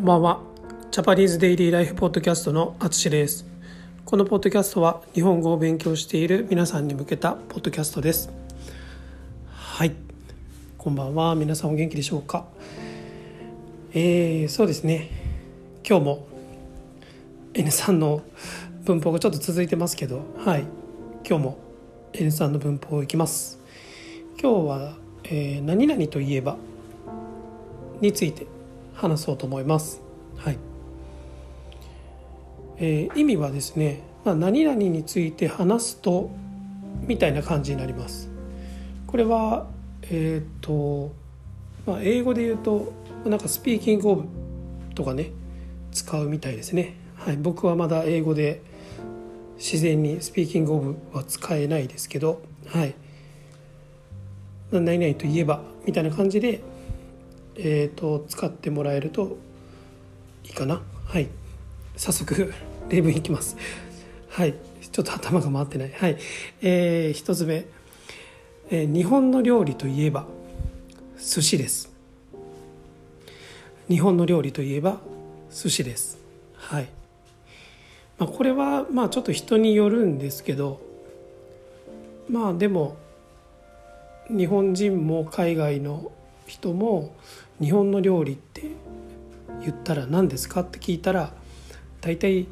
こんばんは。ジャパニーズデイリーライフポッドキャストのあつしです。このポッドキャストは日本語を勉強している皆さんに向けたポッドキャストです。はい。こんばんは。皆さんお元気でしょうか？えー、そうですね。今日も N3 の文法がちょっと続いてますけど、はい。今日も N3 の文法いきます。今日は、えー、何々といえば？について話そうと思います。はいえー、意味はですね、まあ、何々について話すとみたいな感じになります。これは、えっ、ー、とまあ、英語で言うとなんかスピーキングオブとかね使うみたいですね。はい、僕はまだ英語で自然にスピーキングオブは使えないですけど、はい、何々といえばみたいな感じでえーと、使ってもらえるといいかな。はい。早速 例文いきます。はい。ちょっと頭が回ってない。はい、えー、1つ目、えー、日本の料理といえば寿司です。日本の料理といえば寿司です。はい、まあ、これはまあちょっと人によるんですけどまあでも日本人も海外の人も日本の料理って言ったら何ですかって聞いたら大体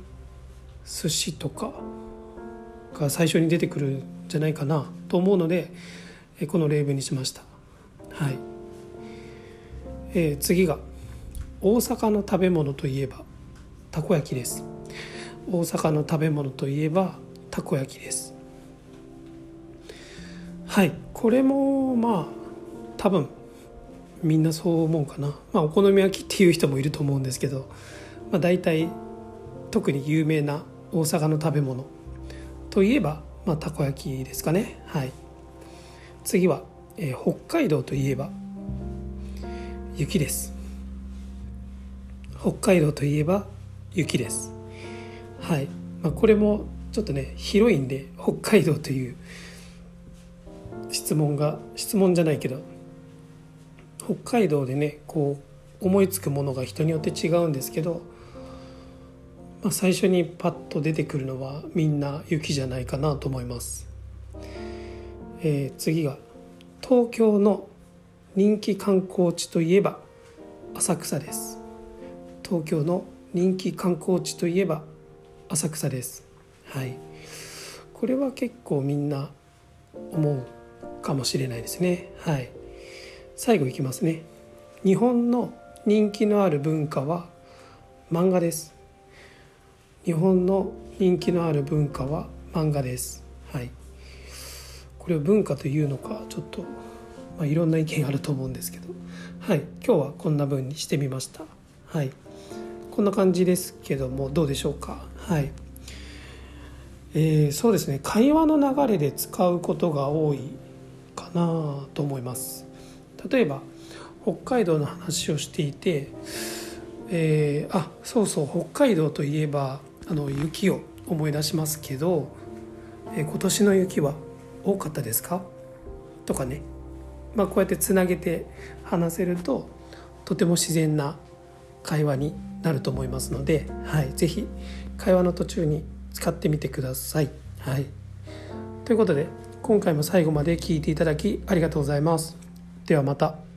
寿司とかが最初に出てくるんじゃないかなと思うのでこの例文にしました。はい、えー、次が大阪の食べ物といえばたこ焼きです。大阪の食べ物といえばたこ焼きです。はい。これもまあ多分みんなそう思うかな、まあ、お好み焼きっていう人もいると思うんですけど、まあ、大体特に有名な大阪の食べ物。といえば、まあ、たこ焼きですかね。はい。次は、えー、北海道といえば雪です。北海道といえば雪です。はい、まあ、これもちょっとね広いんで北海道という質問が質問じゃないけど北海道でねこう思いつくものが人によって違うんですけど、まあ、最初にパッと出てくるのはみんな雪じゃないかなと思います。えー、次が東京の人気観光地といえば浅草です。東京の人気観光地といえば浅草です。はい。これは結構みんな思うかもしれないですね。はい。最後いきますね。日本の人気のある文化は漫画です。日本の人気のある文化は漫画です。はい。これを文化というのかちょっと、まあ、いろんな意見あると思うんですけど。はい。今日はこんな風にしてみました。はい。こんな感じですけどもどうでしょうか？はい。えー、そうですね。会話の流れで使うことが多いかなと思います。例えば北海道の話をしていて、えー、あそうそう北海道といえばあの雪を思い出しますけど、えー、今年の雪は多かったですか？とかね、まあ、こうやってつなげて話せるととても自然な会話になると思いますので、はい、ぜひ会話の途中に使ってみてください。はい、ということで今回も最後まで聞いていただきありがとうございます。ではまた。